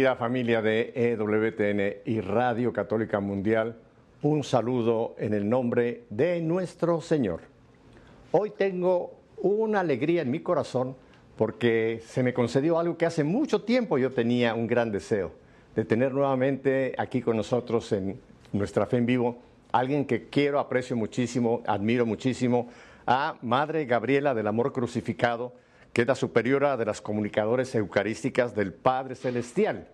Querida familia de EWTN y Radio Católica Mundial, un saludo en el nombre de nuestro Señor. Hoy tengo una alegría en mi corazón porque se me concedió algo que hace mucho tiempo yo tenía un gran deseo, de tener nuevamente aquí con nosotros en nuestra fe en vivo, alguien que quiero, aprecio muchísimo, admiro muchísimo, a Madre Gabriela del Amor Crucificado, que es la superiora de las comunicadores eucarísticas del Padre Celestial.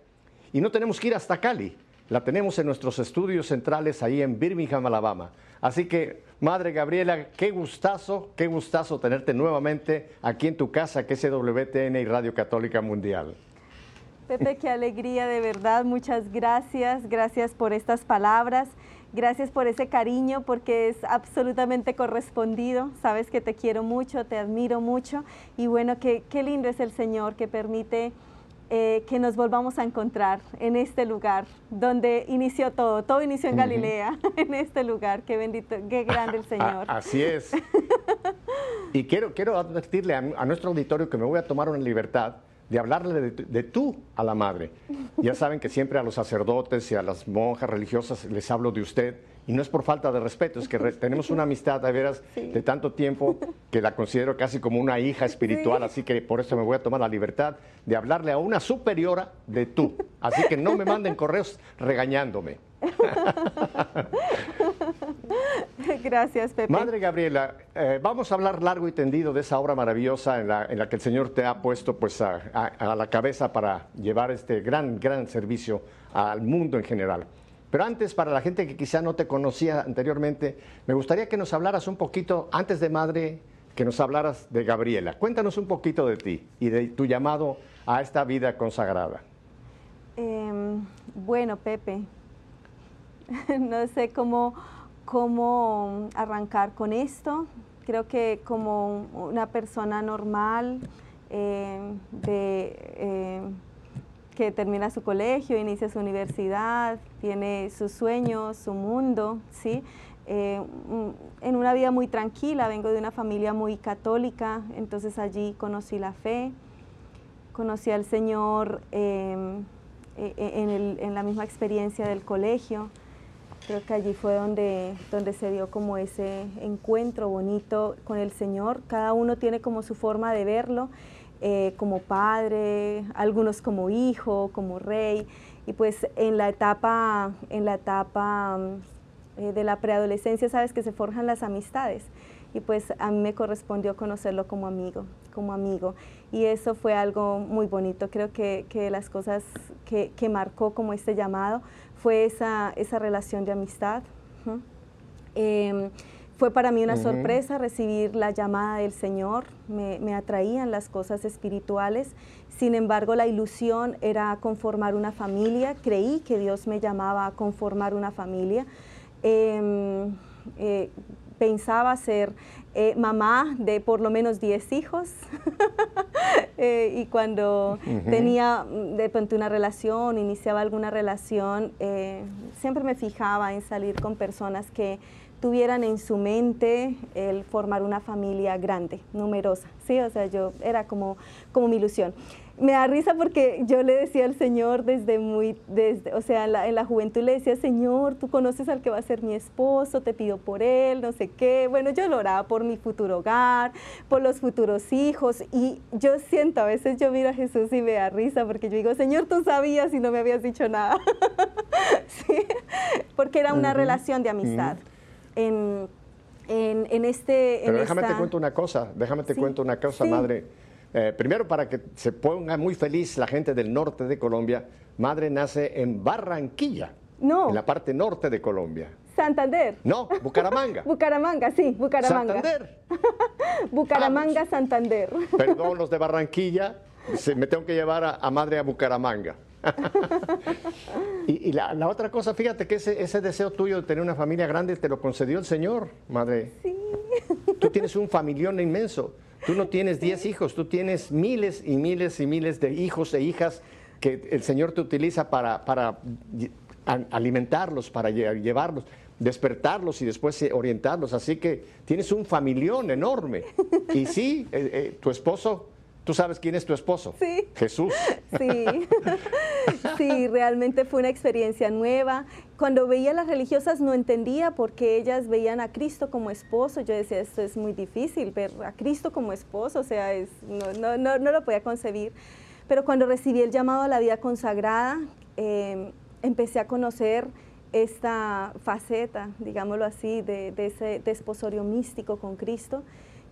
Y no tenemos que ir hasta Cali, la tenemos en nuestros estudios centrales ahí en Birmingham, Alabama. Así que, Madre Gabriela, qué gustazo, qué gustazo tenerte nuevamente aquí en tu casa, que es WTN y Radio Católica Mundial. Pepe, qué alegría de verdad, muchas gracias, gracias por estas palabras. Gracias por ese cariño porque es absolutamente correspondido. Sabes que te quiero mucho, te admiro mucho y bueno, qué, qué lindo es el Señor que permite eh, que nos volvamos a encontrar en este lugar donde inició todo. Todo inició en Galilea, en este lugar. Qué bendito, qué grande el Señor. así es. y quiero, quiero advertirle a, a nuestro auditorio que me voy a tomar una libertad de hablarle de, tú a la madre. Ya saben que siempre a los sacerdotes y a las monjas religiosas les hablo de usted, y no es por falta de respeto, es que tenemos una amistad de veras de tanto tiempo que la considero casi como una hija espiritual, así que por eso me voy a tomar la libertad de hablarle a una superiora de tú. Así que no me manden correos regañándome. Gracias, Pepe. Madre Gabriela, eh, vamos a hablar largo y tendido de esa obra maravillosa en la, que el Señor te ha puesto pues, a, la cabeza para llevar este gran, gran servicio al mundo en general. Pero antes, para la gente que quizá no te conocía anteriormente, me gustaría que nos hablaras un poquito, antes de Madre, que nos hablaras de Gabriela. Cuéntanos un poquito de ti y de tu llamado a esta vida consagrada. Em, bueno, Pepe, no sé cómo cómo arrancar con esto. Creo que como una persona normal eh, eh, que termina su colegio, inicia su universidad, tiene sus sueños, su mundo, ¿sí? Eh, en una vida muy tranquila, vengo de una familia muy católica, entonces allí conocí la fe, conocí al Señor en, en la misma experiencia del colegio. Creo que allí fue donde, donde se dio como ese encuentro bonito con el Señor. Cada uno tiene como su forma de verlo, eh, como padre, algunos como hijo, como rey. Y pues en la etapa, en la etapa mm, eh, de la preadolescencia, sabes que se forjan las amistades. Y pues a mí me correspondió conocerlo como amigo, como amigo. Y eso fue algo muy bonito. Creo que, que las cosas que, que marcó como este llamado fue esa, esa relación de amistad. Em, fue para mí una sorpresa recibir la llamada del Señor, me, me, atraían las cosas espirituales, sin embargo la ilusión era conformar una familia, creí que Dios me llamaba a conformar una familia. Em, eh, pensaba ser eh, mamá de por lo menos 10 hijos. Eh, y cuando tenía mm, de pronto una relación, iniciaba alguna relación, eh, siempre me fijaba en salir con personas que tuvieran en su mente el formar una familia grande, numerosa, ¿sí? O sea, yo era como, como mi ilusión me da risa porque yo le decía al Señor desde muy, desde, o sea, en la, juventud le decía, Señor, tú conoces al que va a ser mi esposo, te pido por él, no sé qué. Bueno, yo lo oraba por mi futuro hogar, por los futuros hijos. Y yo siento, a veces yo miro a Jesús y me da risa porque yo digo, Señor, tú sabías y no me habías dicho nada. ¿Sí? Porque era una relación de amistad. en, en, este... Pero déjame te cuento una cosa, déjame te cuento una cosa, madre eh, primero, para que se ponga muy feliz la gente del norte de Colombia, Madre nace en Barranquilla, no. en la parte norte de Colombia. Santander. No, Bucaramanga. Bucaramanga, sí, Bucaramanga. Santander. Bucaramanga, Santander. Perdón, los de Barranquilla, me tengo que llevar a, Madre a Bucaramanga. y, la, otra cosa, fíjate que ese, ese, deseo tuyo de tener una familia grande te lo concedió el Señor, Madre. Sí. Tú tienes un familión inmenso. Tú no tienes 10 hijos, tú tienes miles y miles y miles de hijos e hijas que el Señor te utiliza para, para alimentarlos, para llevarlos, despertarlos y después eh, orientarlos. Así que tienes un familión enorme. Y sí, eh, eh, tu esposo ¿Tú sabes quién es tu esposo? Sí. Jesús. Sí. Sí, realmente fue una experiencia nueva. Cuando veía a las religiosas no entendía por qué ellas veían a Cristo como esposo. Yo decía, esto es muy difícil, ver a Cristo como esposo, o sea, es, no, no, no, lo podía concebir. Pero cuando recibí el llamado a la vida consagrada, em, empecé a conocer esta faceta, digámoslo así, de, ese desposorio místico con Cristo,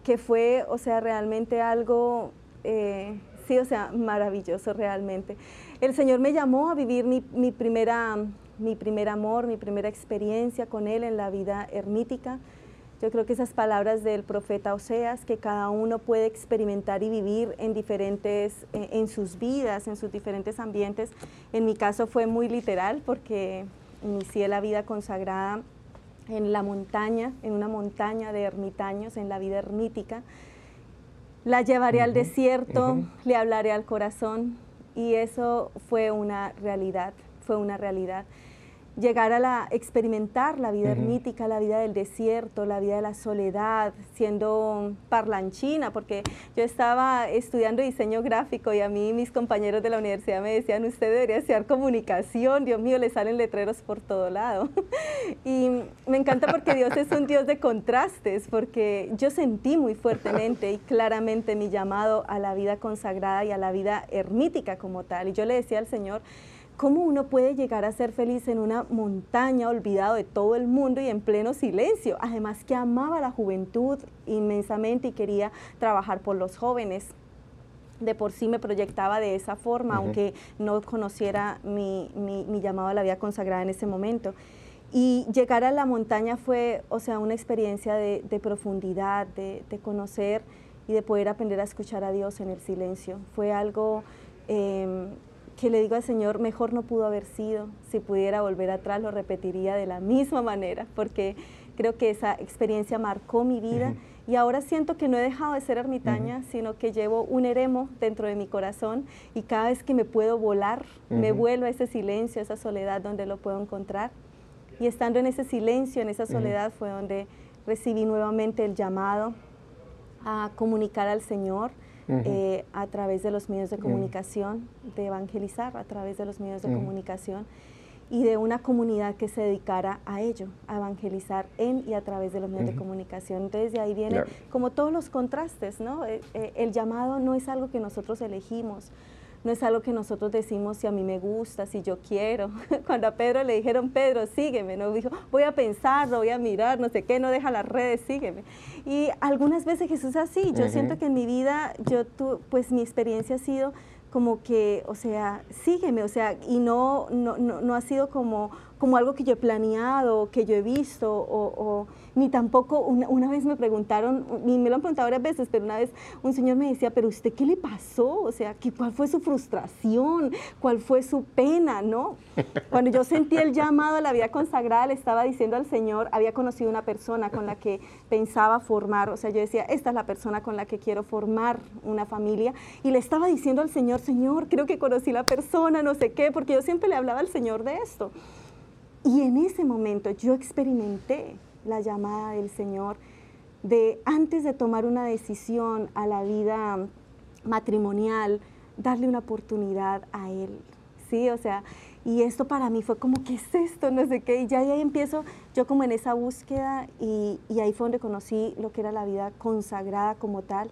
que fue, o sea, realmente algo, eh, sí, o sea, maravilloso realmente. El Señor me llamó a vivir mi, primera, mi primer amor, mi primera experiencia con Él en la vida ermítica. Yo creo que esas palabras del profeta Oseas, que cada uno puede experimentar y vivir en diferentes, eh, en sus vidas, en sus diferentes ambientes. En mi caso fue muy literal porque inicié la vida consagrada en la montaña, en una montaña de ermitaños, en la vida ermítica. La llevaré al desierto, le hablaré al corazón. Y eso fue una realidad, fue una realidad llegar a la, experimentar la vida ermítica, la vida del desierto, la vida de la soledad, siendo parlanchina, porque yo estaba estudiando diseño gráfico y a mí mis compañeros de la universidad me decían, usted debería estudiar comunicación, Dios mío, le salen letreros por todo lado. y me encanta porque Dios es un Dios de contrastes, porque yo sentí muy fuertemente y claramente mi llamado a la vida consagrada y a la vida ermítica como tal. Y yo le decía al Señor, ¿Cómo uno puede llegar a ser feliz en una montaña olvidado de todo el mundo y en pleno silencio? Además que amaba la juventud inmensamente y quería trabajar por los jóvenes. De por sí me proyectaba de esa forma, aunque no conociera mi, llamado a la vida consagrada en ese momento. Y llegar a la montaña fue, o sea, una experiencia de, profundidad, de, conocer y de poder aprender a escuchar a Dios en el silencio. Fue algo em, que le digo al Señor, mejor no pudo haber sido, si pudiera volver atrás lo repetiría de la misma manera, porque creo que esa experiencia marcó mi vida. Y ahora siento que no he dejado de ser ermitaña, sino que llevo un eremo dentro de mi corazón y cada vez que me puedo volar, me vuelo a ese silencio, a esa soledad donde lo puedo encontrar. Y estando en ese silencio, en esa soledad, fue donde recibí nuevamente el llamado a comunicar al Señor, eh, a través de los medios de comunicación, de evangelizar a través de los medios de comunicación y de una comunidad que se dedicara a ello, a evangelizar en y a través de los medios de comunicación. Entonces de ahí viene como todos los contrastes, ¿no? Eh, eh, el llamado no es algo que nosotros elegimos, no es algo que nosotros decimos si a mí me gusta, si yo quiero. Cuando a Pedro le dijeron, Pedro, sígueme, no dijo, voy a pensarlo, voy a mirar, no sé qué, no deja las redes, sígueme. Y algunas veces Jesús es así, yo siento que en mi vida, yo tu, pues mi experiencia ha sido como que, o sea, sígueme, o sea, y no, no, no, ha sido como, como algo que yo he planeado, que yo he visto, o ni tampoco, una, vez me preguntaron, y me lo han preguntado varias veces, pero una vez un señor me decía, pero usted qué le pasó? O sea, ¿cuál fue su frustración? ¿Cuál fue su pena? ¿No? Cuando yo sentí el llamado a la vida consagrada, le estaba diciendo al Señor, había conocido una persona con la que pensaba formar, o sea, yo decía, esta es la persona con la que quiero formar una familia, y le estaba diciendo al Señor, Señor, creo que conocí la persona, no sé qué, porque yo siempre le hablaba al Señor de esto. Y en ese momento yo experimenté la llamada del Señor de antes de tomar una decisión a la vida matrimonial, darle una oportunidad a Él. Sí, o sea, y esto para mí fue como, ¿qué es esto? No sé qué. Y ya ahí empiezo yo como en esa búsqueda y, ahí fue donde conocí lo que era la vida consagrada como tal.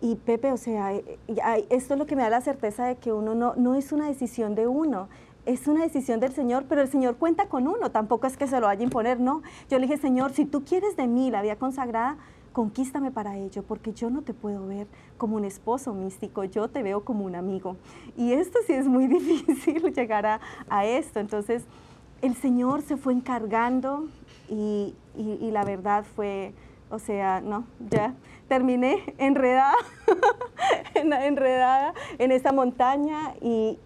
Y Pepe, o sea, esto es lo que me da la certeza de que uno no, no es una decisión de uno, es una decisión del Señor, pero el Señor cuenta con uno, tampoco es que se lo vaya a imponer, no. Yo le dije, Señor, si tú quieres de mí la vida consagrada, conquístame para ello, porque yo no te puedo ver como un esposo místico, yo te veo como un amigo. Y esto sí es muy difícil llegar a, esto. Entonces, el Señor se fue encargando y, y la verdad fue, o sea, no, ya terminé enredada, enredada en esa montaña y,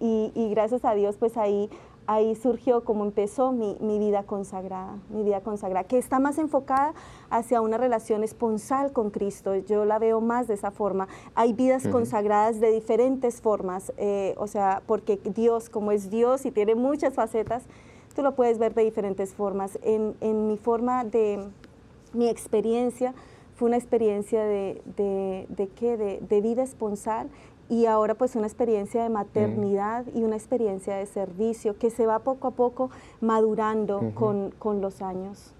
gracias a Dios pues ahí, ahí surgió como empezó mi, vida consagrada, mi vida consagrada, que está más enfocada hacia una relación esponsal con Cristo. Yo la veo más de esa forma. Hay vidas consagradas de diferentes formas, eh, o sea, porque Dios, como es Dios y tiene muchas facetas, tú lo puedes ver de diferentes formas. En, en mi forma de mi experiencia, fue una experiencia de, de, de, ¿qué? de, vida esponsal y ahora pues una experiencia de maternidad y una experiencia de servicio que se va poco a poco madurando con, los años.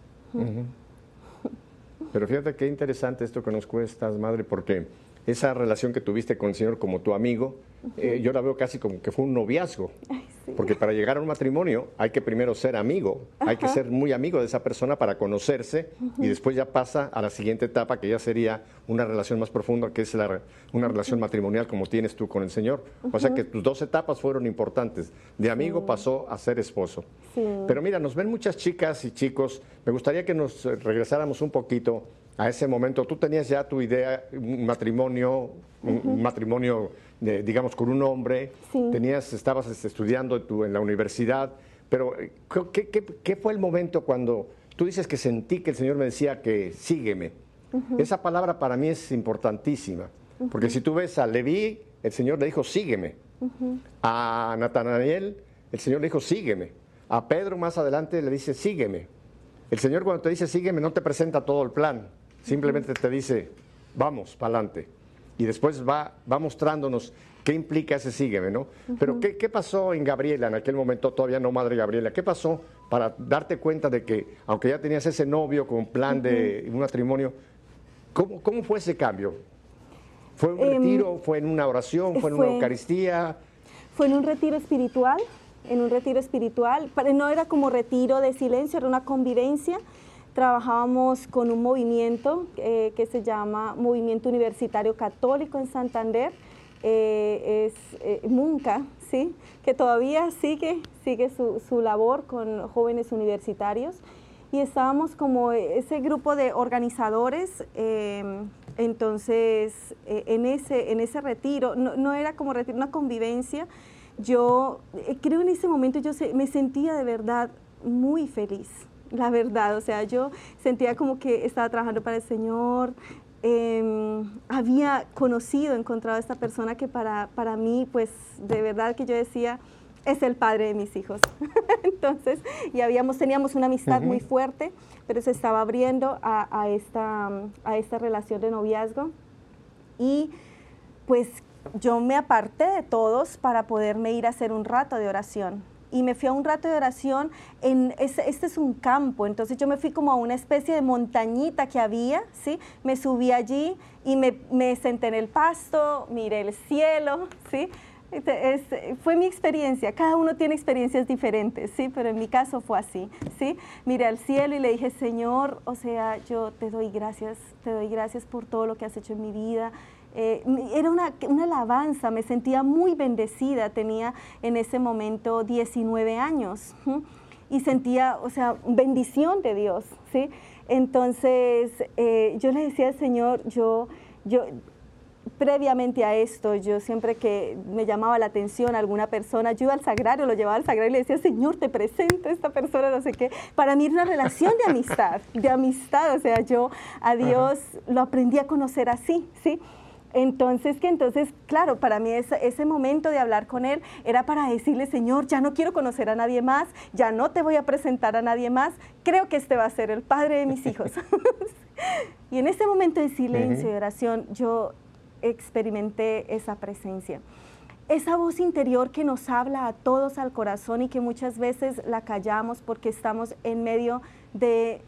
Pero fíjate qué interesante esto que nos cuestas, madre, porque esa relación que tuviste con el Señor como tu amigo, eh, yo la veo casi como que fue un noviazgo. Porque para llegar a un matrimonio hay que primero ser amigo, hay que ser muy amigo de esa persona para conocerse y después ya pasa a la siguiente etapa que ya sería una relación más profunda, que es la, una relación matrimonial como tienes tú con el Señor. O sea que tus dos etapas fueron importantes. De amigo pasó a ser esposo. Pero mira, nos ven muchas chicas y chicos. Me gustaría que nos regresáramos un poquito a ese momento. Tú tenías ya tu idea, un matrimonio, un matrimonio digamos, con un hombre, tenías, estabas estudiando en la universidad, pero eh, ¿qué, fue el momento cuando tú dices que sentí que el Señor me decía que sígueme? Esa palabra para mí es importantísima, porque si tú ves a Leví, el Señor le dijo, sígueme. A Natanael, el Señor le dijo, sígueme. A Pedro más adelante le dice, sígueme. El Señor cuando te dice, sígueme, no te presenta todo el plan, simplemente te dice, vamos, para adelante y después va, va mostrándonos qué implica ese sígueme, ¿no? Pero ¿qué, ¿qué, pasó en Gabriela en aquel momento, todavía no Madre Gabriela? ¿Qué pasó para darte cuenta de que, aunque ya tenías ese novio con plan de un matrimonio, ¿cómo, ¿cómo, fue ese cambio? ¿Fue un em, retiro? ¿Fue en una oración? ¿Fue en una Eucaristía? Fue en un retiro espiritual, en un retiro espiritual. No era como retiro de silencio, era una convivencia trabajábamos con un movimiento eh, que se llama Movimiento Universitario Católico en Santander, eh, es eh, MUNCA, ¿sí? que todavía sigue, sigue su, su, labor con jóvenes universitarios. Y estábamos como ese grupo de organizadores, entonces en, ese, en ese retiro, no, era como retiro, una convivencia, yo creo en ese momento yo me sentía de verdad muy feliz, la verdad. O sea, yo sentía como que estaba trabajando para el Señor. Em, había conocido, encontrado a esta persona que para, para mí, pues de verdad que yo decía, es el padre de mis hijos. Entonces, y habíamos, teníamos una amistad muy fuerte, pero se estaba abriendo a, a, esta, a esta relación de noviazgo. Y pues yo me aparté de todos para poderme ir a hacer un rato de oración y me fui a un rato de oración. En, este, es un campo, entonces yo me fui como a una especie de montañita que había, ¿sí? Me subí allí y me, me senté en el pasto, miré el cielo, ¿sí? fue mi experiencia, cada uno tiene experiencias diferentes, ¿sí? Pero en mi caso fue así, ¿sí? Miré al cielo y le dije, Señor, o sea, yo te doy gracias, te doy gracias por todo lo que has hecho en mi vida, eh, era una, alabanza, me sentía muy bendecida, tenía en ese momento 19 años y sentía, o sea, bendición de Dios, ¿sí? Entonces eh, yo le decía al Señor, yo, yo, previamente a esto, yo siempre que me llamaba la atención alguna persona, yo iba al sagrario, lo llevaba al sagrario y le decía, Señor, te presento a esta persona, no sé qué. Para mí era una relación de amistad, de amistad, o sea, yo a Dios lo aprendí a conocer así, ¿sí? Entonces, que entonces, claro, para mí ese, momento de hablar con él era para decirle, Señor, ya no quiero conocer a nadie más, ya no te voy a presentar a nadie más, creo que este va a ser el padre de mis hijos. y en ese momento de silencio y oración, yo experimenté esa presencia. Esa voz interior que nos habla a todos al corazón y que muchas veces la callamos porque estamos en medio de,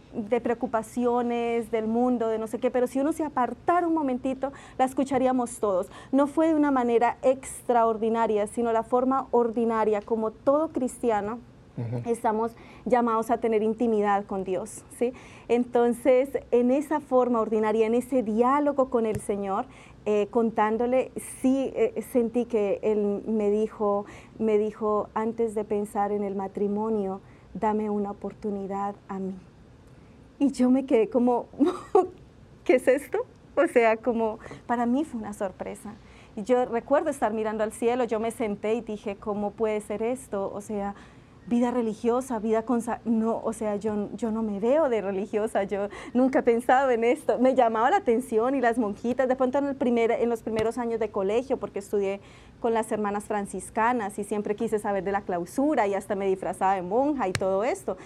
preocupaciones del mundo, de no sé qué, pero si uno se apartara un momentito, la escucharíamos todos. No fue de una manera extraordinaria, sino la forma ordinaria, como todo cristiano, estamos llamados a tener intimidad con Dios, ¿sí? Entonces, en esa forma ordinaria, en ese diálogo con el Señor, eh, contándole, sí eh, sentí que Él me dijo, me dijo, antes de pensar en el matrimonio, dame una oportunidad a mí. Y yo me quedé como, ¿qué es esto? O sea, como para mí fue una sorpresa. Y yo recuerdo estar mirando al cielo, yo me senté y dije, ¿cómo puede ser esto? O sea, vida religiosa, vida con... No, o sea, yo, yo no me veo de religiosa, yo nunca he pensado en esto. Me llamaba la atención y las monjitas, de pronto en, el primer, en los primeros años de colegio, porque estudié con las hermanas franciscanas y siempre quise saber de la clausura y hasta me disfrazaba de monja y todo esto.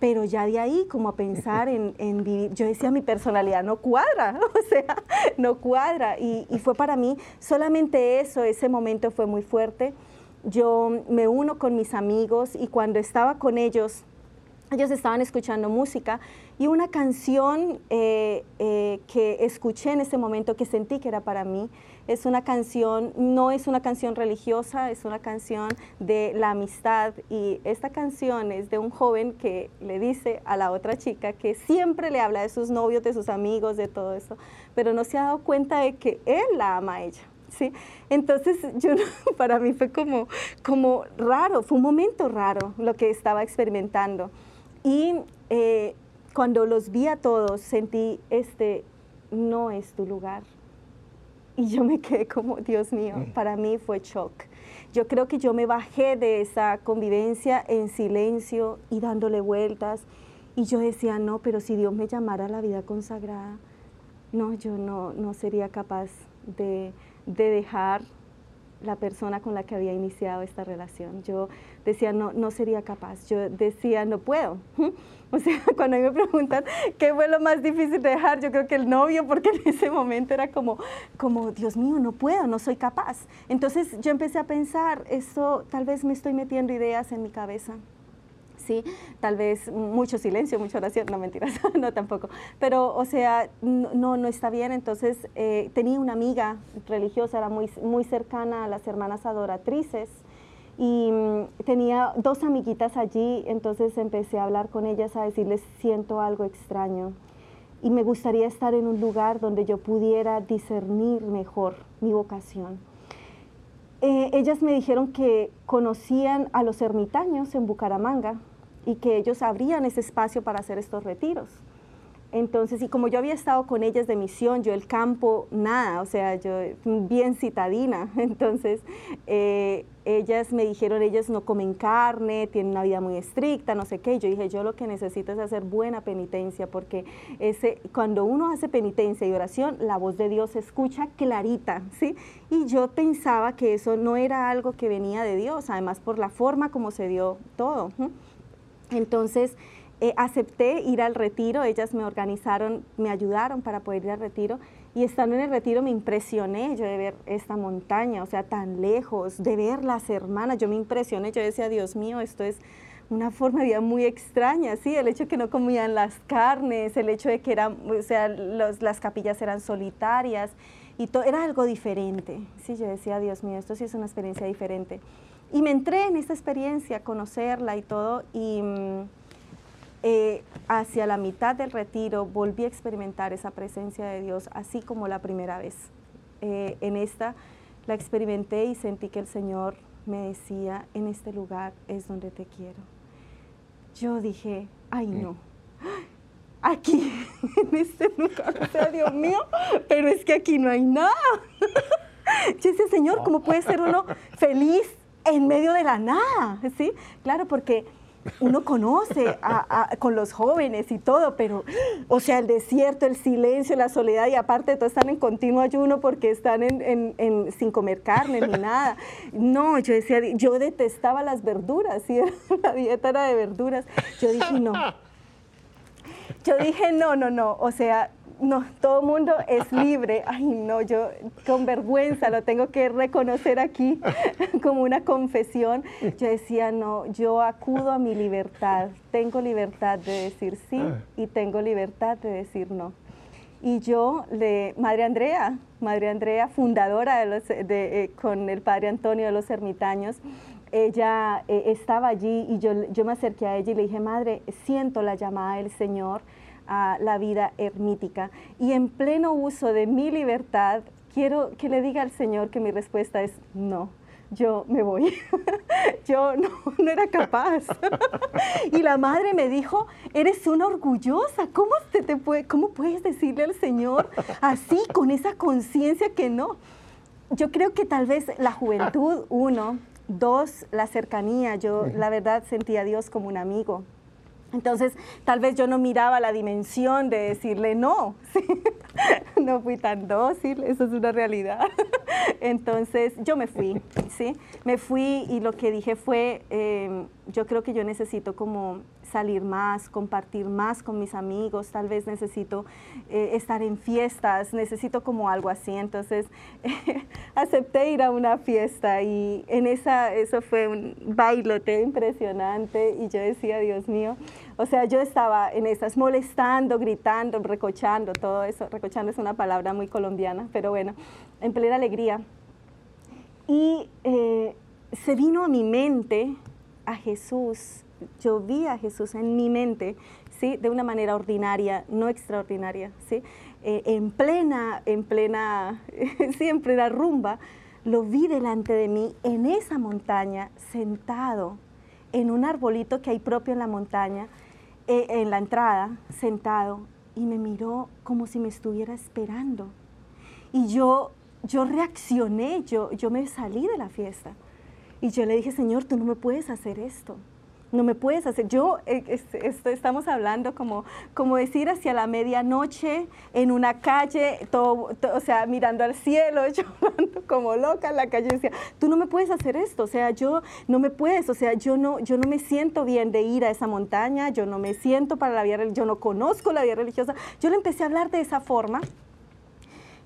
Pero ya de ahí, como a pensar en, en vivir, yo decía, mi personalidad no cuadra, o sea, no cuadra. Y, y fue para mí solamente eso, ese momento fue muy fuerte yo me uno con mis amigos y cuando estaba con ellos, ellos estaban escuchando música y una canción eh, eh, que escuché en ese momento que sentí que era para mí, es una canción, no es una canción religiosa, es una canción de la amistad y esta canción es de un joven que le dice a la otra chica que siempre le habla de sus novios, de sus amigos, de todo eso, pero no se ha dado cuenta de que él la ama a ella. ¿Sí? Entonces, yo, para mí fue como, como raro, fue un momento raro lo que estaba experimentando. Y eh, cuando los vi a todos, sentí, este no es tu lugar. Y yo me quedé como, Dios mío, mm. para mí fue shock. Yo creo que yo me bajé de esa convivencia en silencio y dándole vueltas. Y yo decía, no, pero si Dios me llamara a la vida consagrada, no, yo no, no sería capaz de, de dejar la persona con la que había iniciado esta relación. Yo decía, no, no sería capaz. Yo decía, no puedo. O sea, cuando me preguntan qué fue lo más difícil de dejar, yo creo que el novio, porque en ese momento era como, como, Dios mío, no puedo, no soy capaz. Entonces yo empecé a pensar, eso tal vez me estoy metiendo ideas en mi cabeza. Tal vez mucho silencio, mucha oración, no mentiras, no tampoco. Pero, o sea, no, no está bien. Entonces, eh, tenía una amiga religiosa, era muy, muy cercana a las hermanas adoratrices y mm, tenía dos amiguitas allí, entonces empecé a hablar con ellas, a decirles, siento algo extraño y me gustaría estar en un lugar donde yo pudiera discernir mejor mi vocación. Eh, ellas me dijeron que conocían a los ermitaños en Bucaramanga, y que ellos abrían ese espacio para hacer estos retiros. Entonces, y como yo había estado con ellas de misión, yo el campo, nada, o sea, yo bien citadina, entonces eh, ellas me dijeron, ellas no comen carne, tienen una vida muy estricta, no sé qué, yo dije, yo lo que necesito es hacer buena penitencia, porque ese, cuando uno hace penitencia y oración, la voz de Dios se escucha clarita, ¿sí? Y yo pensaba que eso no era algo que venía de Dios, además por la forma como se dio todo. Entonces, eh, acepté ir al retiro, ellas me organizaron, me ayudaron para poder ir al retiro y estando en el retiro me impresioné yo de ver esta montaña, o sea, tan lejos, de ver las hermanas, yo me impresioné, yo decía, Dios mío, esto es una forma de vida muy extraña, sí, el hecho de que no comían las carnes, el hecho de que eran, o sea, las capillas eran solitarias y todo, era algo diferente, sí, yo decía, Dios mío, esto sí es una experiencia diferente. Y me entré en esta experiencia, conocerla y todo, y mm, eh, hacia la mitad del retiro volví a experimentar esa presencia de Dios, así como la primera vez. Eh, en esta la experimenté y sentí que el Señor me decía, en este lugar es donde te quiero. Yo dije, ay no, aquí, en este lugar, o sea, Dios mío, pero es que aquí no hay nada. Yo decía, Señor, ¿cómo puede ser uno feliz en medio de la nada, ¿sí? Claro, porque uno conoce con los jóvenes y todo, pero, o sea, el desierto, el silencio, la soledad, y aparte de todo están en continuo ayuno porque están en, sin comer carne ni nada. No, yo decía, yo detestaba las verduras, ¿sí? la dieta era de verduras. Yo dije, no. Yo dije, no, no, no, o sea, no, todo mundo es libre. Ay, no, yo con vergüenza lo tengo que reconocer aquí como una confesión. Yo decía, no, yo acudo a mi libertad. Tengo libertad de decir sí y tengo libertad de decir no. Y yo, de Madre Andrea, Madre Andrea, fundadora de los, de, eh, con el Padre Antonio de los Ermitaños, ella eh, estaba allí y yo, yo me acerqué a ella y le dije, Madre, siento la llamada del Señor a la vida ermítica. Y en pleno uso de mi libertad, quiero que le diga al Señor que mi respuesta es no. Yo me voy. yo no, no era capaz. y la madre me dijo, eres una orgullosa. ¿Cómo, te, te puede, ¿Cómo puedes decirle al Señor así, con esa conciencia que no? Yo creo que tal vez la juventud, uno, Dos, la cercanía. Yo, la verdad, sentía a Dios como un amigo. Entonces, tal vez yo no miraba la dimensión de decirle no, no fui tan dócil, eso es una realidad. Entonces, yo me fui, ¿sí? Me fui y lo que dije fue, eh, yo creo que yo necesito como salir más, compartir más con mis amigos, tal vez necesito eh, estar en fiestas, necesito como algo así. Entonces acepté ir a una fiesta y en esa, eso fue un bailote impresionante y yo decía, Dios mío, o sea, yo estaba en esas molestando, gritando, recochando, todo eso. Recochando es una palabra muy colombiana, pero bueno, en plena alegría. Y eh, se vino a mi mente a Jesús yo vi a Jesús en mi mente, ¿sí? De una manera ordinaria, no extraordinaria, ¿sí? Eh, en plena, en plena, sí, en plena rumba, lo vi delante de mí en esa montaña, sentado en un arbolito que hay propio en la montaña, eh, en la entrada, sentado, y me miró como si me estuviera esperando. Y yo, yo reaccioné, yo, yo me salí de la fiesta. Y yo le dije, Señor, tú no me puedes hacer esto no me puedes hacer. Yo, eh, estamos hablando como, como decir hacia la medianoche en una calle, todo, o sea, mirando al cielo, como loca en la calle, decía, tú no me puedes hacer esto, o sea, yo no me puedes, o sea, yo no, yo no me siento bien de ir a esa montaña, yo no me siento para la vida, yo no conozco la vida religiosa. Yo le empecé a hablar de esa forma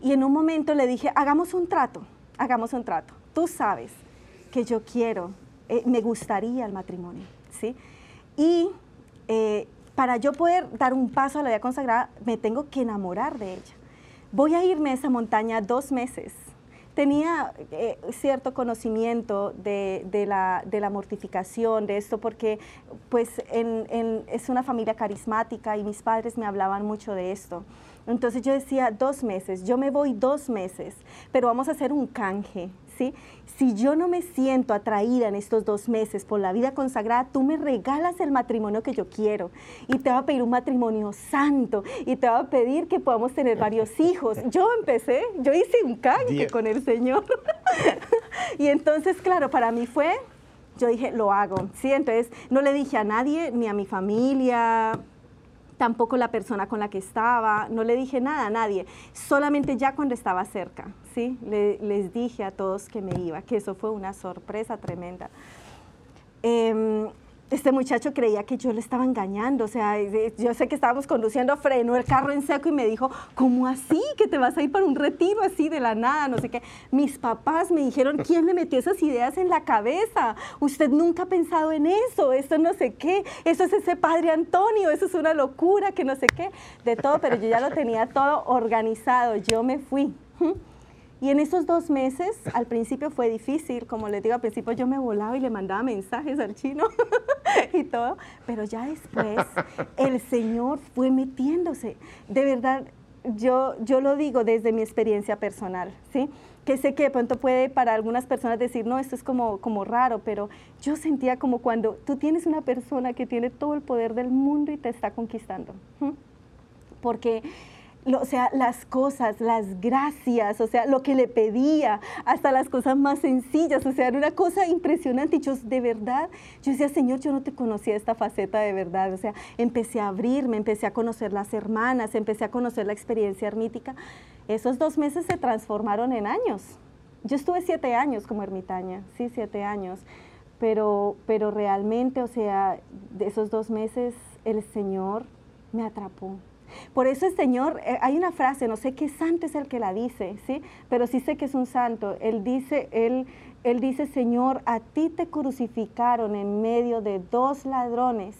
y en un momento le dije, hagamos un trato, hagamos un trato. Tú sabes que yo quiero, eh, me gustaría el matrimonio y eh, para yo poder dar un paso a la vida consagrada, me tengo que enamorar de ella. Voy a irme a esa montaña dos meses. Tenía eh, cierto conocimiento de, la, mortificación, de esto, porque pues es una familia carismática y mis padres me hablaban mucho de esto. Entonces yo decía, dos meses, yo me voy dos meses, pero vamos a hacer un canje, ¿sí? Si yo no me siento atraída en estos dos meses por la vida consagrada, tú me regalas el matrimonio que yo quiero y te va a pedir un matrimonio santo y te va a pedir que podamos tener varios hijos. Yo empecé, yo hice un canje con el Señor. y entonces, claro, para mí fue yo dije, lo hago, ¿sí? Entonces no le dije a nadie, ni a mi familia, tampoco la persona con la que estaba, no le dije nada a nadie, solamente ya cuando estaba cerca, ¿sí? les dije a todos que me iba, que eso fue una sorpresa tremenda. Em, este muchacho creía que yo le estaba engañando, o sea, yo sé que estábamos conduciendo, frenó el carro en seco y me dijo, ¿cómo así? Que te vas a ir para un retiro así de la nada, no sé qué. Mis papás me dijeron, ¿quién le metió esas ideas en la cabeza? Usted nunca ha pensado en eso, esto no sé qué, eso es ese padre Antonio, eso es una locura, que no sé qué, de todo, pero yo ya lo tenía todo organizado, yo me fui. Y en esos dos meses, al principio fue difícil, como les digo, al principio yo me volaba y le mandaba mensajes al chino y todo, pero ya después el Señor fue metiéndose. De verdad, yo, yo lo digo desde mi experiencia personal, ¿sí? que sé que de pronto puede para algunas personas decir, no, esto es como, como raro, pero yo sentía como cuando tú tienes una persona que tiene todo el poder del mundo y te está conquistando. Porque o sea, las cosas, las gracias, o sea, lo que le pedía, hasta las cosas más sencillas, o sea, era una cosa impresionante. Y yo, de verdad, yo decía, Señor, yo no te conocía esta faceta de verdad. O sea, empecé a abrirme, empecé a conocer las hermanas, empecé a conocer la experiencia ermítica. Esos dos meses se transformaron en años. Yo estuve siete años como ermitaña, sí, siete años. Pero, pero realmente, o sea, de esos dos meses, el Señor me atrapó por eso el Señor, eh, hay una frase, no sé qué santo es el que la dice, ¿sí? Pero sí sé que es un santo. Él dice, él, él dice, Señor, a ti te crucificaron en medio de dos ladrones,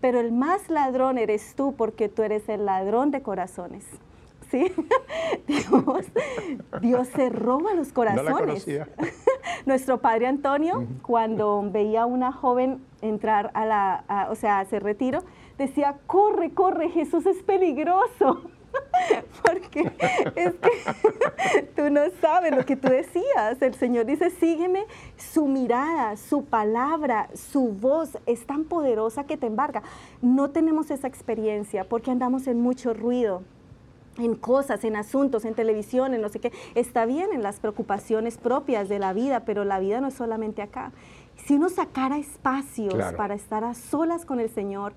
pero el más ladrón eres tú porque tú eres el ladrón de corazones. ¿Sí? Dios, Dios se roba los corazones. Nuestro padre Antonio, cuando veía a una joven entrar a la, o sea, a hacer retiro, decía, corre, corre, Jesús es peligroso. Porque es que tú no sabes lo que tú decías. El Señor dice, sígueme, su mirada, su palabra, su voz es tan poderosa que te embarga. No tenemos esa experiencia porque andamos en mucho ruido en cosas, en asuntos, en televisión, en no sé qué. Está bien en las preocupaciones propias de la vida, pero la vida no es solamente acá. Si uno sacara espacios para estar a solas con el Señor,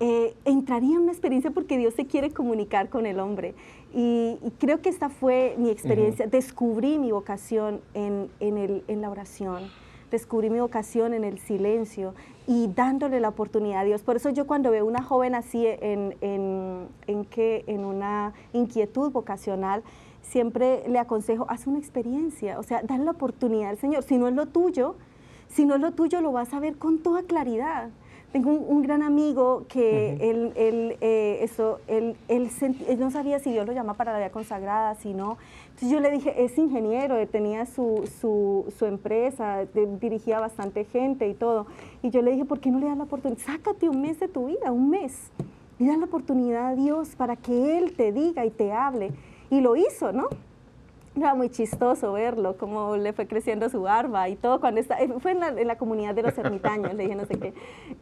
eh, entraría en una experiencia porque Dios se quiere comunicar con el hombre. Y, creo que esta fue mi experiencia. Descubrí mi vocación en, el, en la oración descubrí mi vocación en el silencio y dándole la oportunidad a Dios. Por eso yo cuando veo una joven así en, en, que, en una inquietud vocacional, siempre le aconsejo, haz una experiencia, o sea, dale la oportunidad al Señor. Si no es lo tuyo, si no es lo tuyo, lo vas a ver con toda claridad. Tengo un, gran amigo que él, él, eh, eso, él, él, no sabía si Dios lo llama para la vida consagrada, si no. Entonces yo le dije, es ingeniero, tenía su, su, su empresa, dirigía bastante gente y todo. Y yo le dije, ¿por qué no le das la oportunidad? Sácate un mes de tu vida, un mes. Y da la oportunidad a Dios para que Él te diga y te hable. Y lo hizo, ¿no? Era muy chistoso verlo, cómo le fue creciendo su barba y todo. cuando está, eh, Fue en la, comunidad de los ermitaños, le dije no sé qué.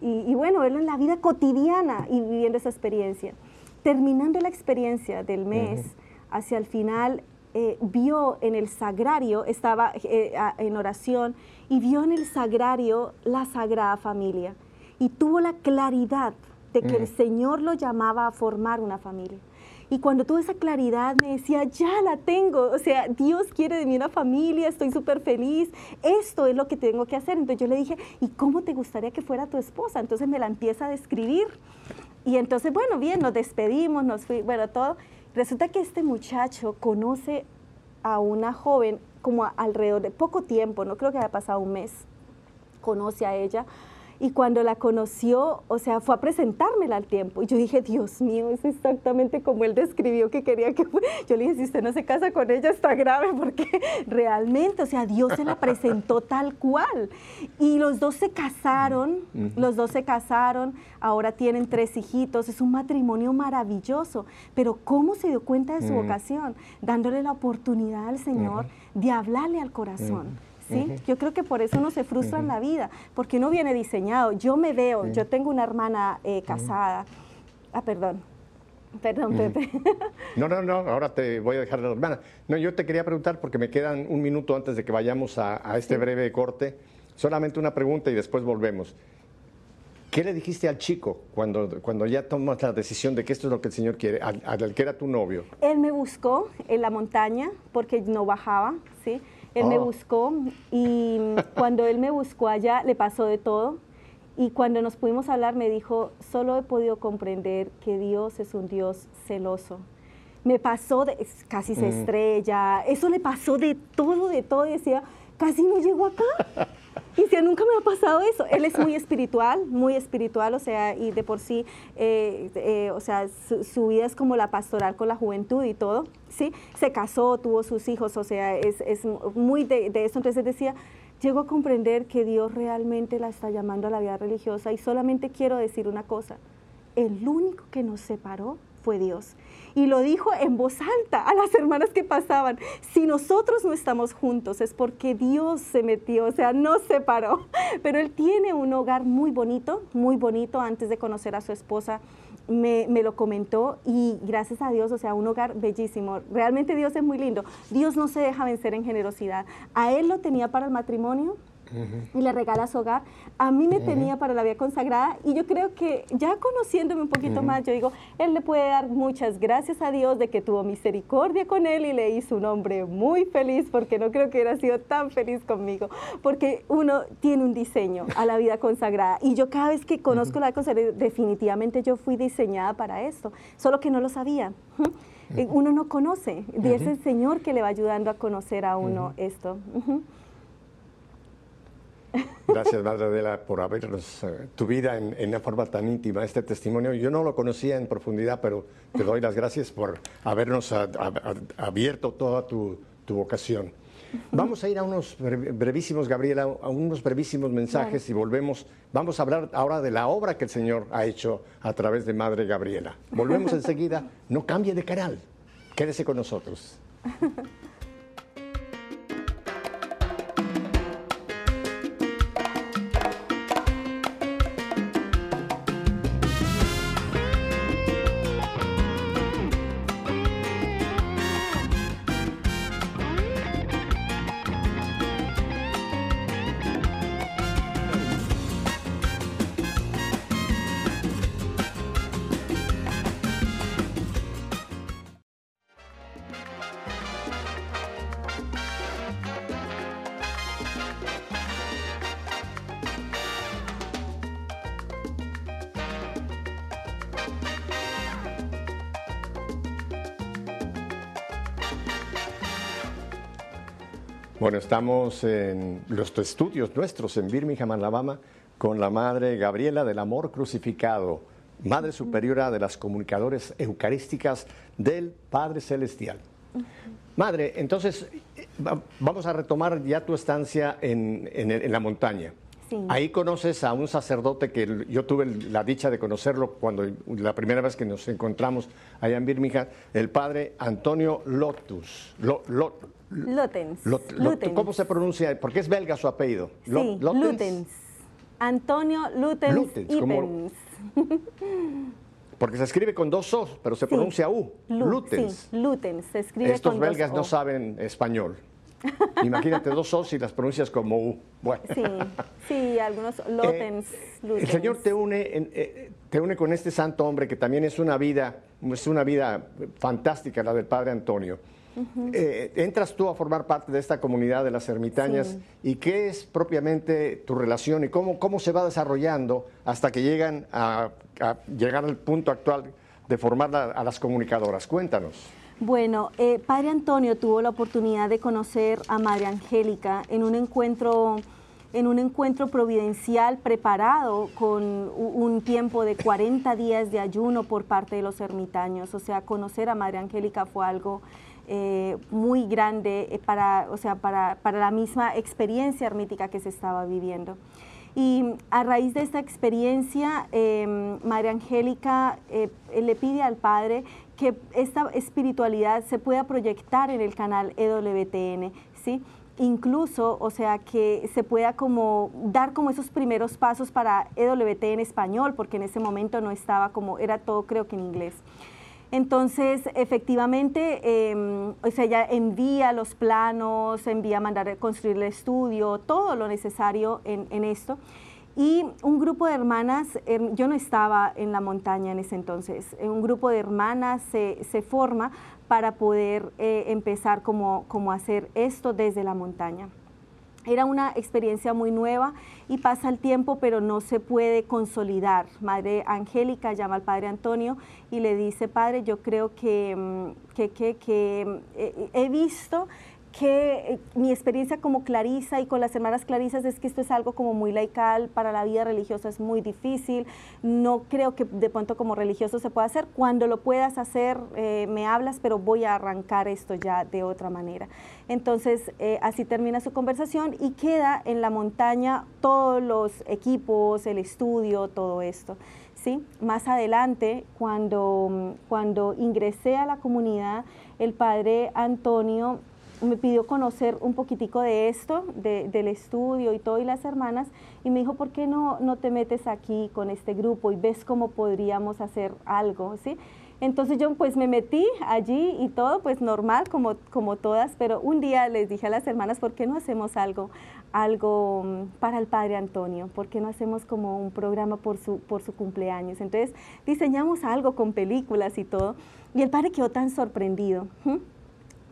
Y, bueno, verlo en la vida cotidiana y viviendo esa experiencia. Terminando la experiencia del mes, hacia el final, eh, vio en el sagrario, estaba eh, en oración, y vio en el sagrario la Sagrada Familia. Y tuvo la claridad de que el Señor lo llamaba a formar una familia. Y cuando tuve esa claridad me decía, ya la tengo, o sea, Dios quiere de mí una familia, estoy súper feliz, esto es lo que tengo que hacer. Entonces yo le dije, ¿y cómo te gustaría que fuera tu esposa? Entonces me la empieza a describir. Y entonces, bueno, bien, nos despedimos, nos fui, bueno, todo. Resulta que este muchacho conoce a una joven como alrededor de poco tiempo, no creo que haya pasado un mes, conoce a ella y cuando la conoció, o sea, fue a presentármela al tiempo. Y yo dije, Dios mío, es exactamente como él describió que quería que fuera. Yo le dije, si usted no se casa con ella, está grave, porque realmente, o sea, Dios se la presentó tal cual. Y los dos se casaron, los dos se casaron, ahora tienen tres hijitos, es un matrimonio maravilloso. Pero ¿cómo se dio cuenta de su vocación? Dándole la oportunidad al Señor de hablarle al corazón. ¿Sí? Yo creo que por eso uno se frustra en la vida, porque uno viene diseñado. Yo me veo, yo tengo una hermana eh, casada. Ah, perdón. Perdón, Pepe. No, no, no, ahora te voy a dejar de la hermana. No, yo te quería preguntar, porque me quedan un minuto antes de que vayamos a, este breve corte, solamente una pregunta y después volvemos. ¿Qué le dijiste al chico cuando, cuando ya tomas la decisión de que esto es lo que el Señor quiere, al, al que era tu novio? Él me buscó en la montaña porque no bajaba, ¿sí? Él me oh. buscó y cuando él me buscó allá le pasó de todo. Y cuando nos pudimos hablar me dijo, solo he podido comprender que Dios es un Dios celoso. Me pasó, de, casi se mm. estrella, eso le pasó de todo, de todo. Y decía, casi no llego acá. Nunca me ha pasado eso. Él es muy espiritual, muy espiritual, o sea, y de por sí, eh, eh, o sea, su, vida es como la pastoral con la juventud y todo, ¿sí? Se casó, tuvo sus hijos, o sea, es, es muy de, de eso. Entonces decía, llego a comprender que Dios realmente la está llamando a la vida religiosa y solamente quiero decir una cosa, el único que nos separó fue Dios y lo dijo en voz alta a las hermanas que pasaban. Si nosotros no estamos juntos es porque Dios se metió, o sea, no se paró. Pero él tiene un hogar muy bonito, muy bonito. Antes de conocer a su esposa me, me, lo comentó y gracias a Dios, o sea, un hogar bellísimo. Realmente Dios es muy lindo. Dios no se deja vencer en generosidad. A él lo tenía para el matrimonio, y le regala su hogar. A mí me tenía para la vida consagrada y yo creo que ya conociéndome un poquito más, yo digo, él le puede dar muchas gracias a Dios de que tuvo misericordia con él y le hizo un hombre muy feliz porque no creo que hubiera sido tan feliz conmigo, porque uno tiene un diseño a la vida consagrada y yo cada vez que conozco la vida consagrada, definitivamente yo fui diseñada para esto, solo que no lo sabía. Uno no conoce, y es el Señor que le va ayudando a conocer a uno esto. Gracias, Madre Adela, por habernos eh, tu vida en, en, una forma tan íntima, este testimonio. Yo no lo conocía en profundidad, pero te doy las gracias por habernos abierto toda tu, vocación. Vamos a ir a unos brevísimos, Gabriela, a unos brevísimos mensajes y volvemos. Vamos a hablar ahora de la obra que el Señor ha hecho a través de Madre Gabriela. Volvemos enseguida. No cambie de canal. Quédese con nosotros. Bueno, estamos en los estudios nuestros en Birmingham, Alabama, con la Madre Gabriela del Amor Crucificado, Madre Superiora de las Comunicadores Eucarísticas del Padre Celestial. Madre, entonces vamos a retomar ya tu estancia en, la montaña. Ahí conoces a un sacerdote que yo tuve la dicha de conocerlo cuando la primera vez que nos encontramos allá en Birmingham, el padre Antonio Lotus. Lutens. ¿Cómo se pronuncia? Porque es belga su apellido. Sí, Lutens. Antonio Lutens, Lutens porque se escribe con dos O, pero se pronuncia U. Lutens. Sí, Lutens, se escribe Estos con belgas dos no saben español. Imagínate dos O y las pronuncias como U. Bueno. Sí, sí, algunos Lutens, El Señor te une, eh, te une con este santo hombre que también es una vida, es una vida fantástica, la del Padre Antonio. Eh, entras tú a formar parte de esta comunidad de las ermitañas y qué es propiamente tu relación y cómo, cómo se va desarrollando hasta que llegan a, llegar al punto actual de formar a las comunicadoras. Cuéntanos. Bueno, eh, Padre Antonio tuvo la oportunidad de conocer a Madre Angélica en un encuentro en un encuentro providencial preparado con un tiempo de 40 días de ayuno por parte de los ermitaños. O sea, conocer a Madre Angélica fue algo eh, muy grande eh, para, o sea, para, la misma experiencia ermítica que se estaba viviendo. Y a raíz de esta experiencia, eh, María Angélica le pide al Padre que esta espiritualidad se pueda proyectar en el canal EWTN, ¿sí? incluso, o sea, que se pueda como dar como esos primeros pasos para EWT en español, porque en ese momento no estaba como, era todo creo que en inglés. Entonces, efectivamente, sea, ella envía los planos, envía a mandar a construir el estudio, todo lo necesario en, esto. Y un grupo de hermanas, em, yo no estaba en la montaña en ese entonces, eh, un grupo de hermanas se, se forma para poder eh, empezar como, como hacer esto desde la montaña. Era una experiencia muy nueva y pasa el tiempo, pero no se puede consolidar. Madre Angélica llama al Padre Antonio y le dice, Padre, yo creo que, mm, que, que, que eh, he visto que eh, mi experiencia como clarisa y con las hermanas clarisas es que esto es algo como muy laical, para la vida religiosa es muy difícil, no creo que de pronto como religioso se pueda hacer, cuando lo puedas hacer eh, me hablas, pero voy a arrancar esto ya de otra manera. Entonces eh, así termina su conversación y queda en la montaña todos los equipos, el estudio, todo esto. ¿sí? Más adelante, cuando, cuando ingresé a la comunidad, el padre Antonio me pidió conocer un poquitico de esto, del estudio y todo, y las hermanas, y me dijo, ¿por qué no, no te metes aquí con este grupo y ves cómo podríamos hacer algo? ¿sí? Entonces yo pues me metí allí y todo pues normal como, como todas, pero un día les dije a las hermanas, ¿por qué no hacemos algo, algo mm, para el Padre Antonio? ¿Por qué no hacemos como un programa por su, por su cumpleaños? Entonces diseñamos algo con películas y todo, y el Padre quedó tan sorprendido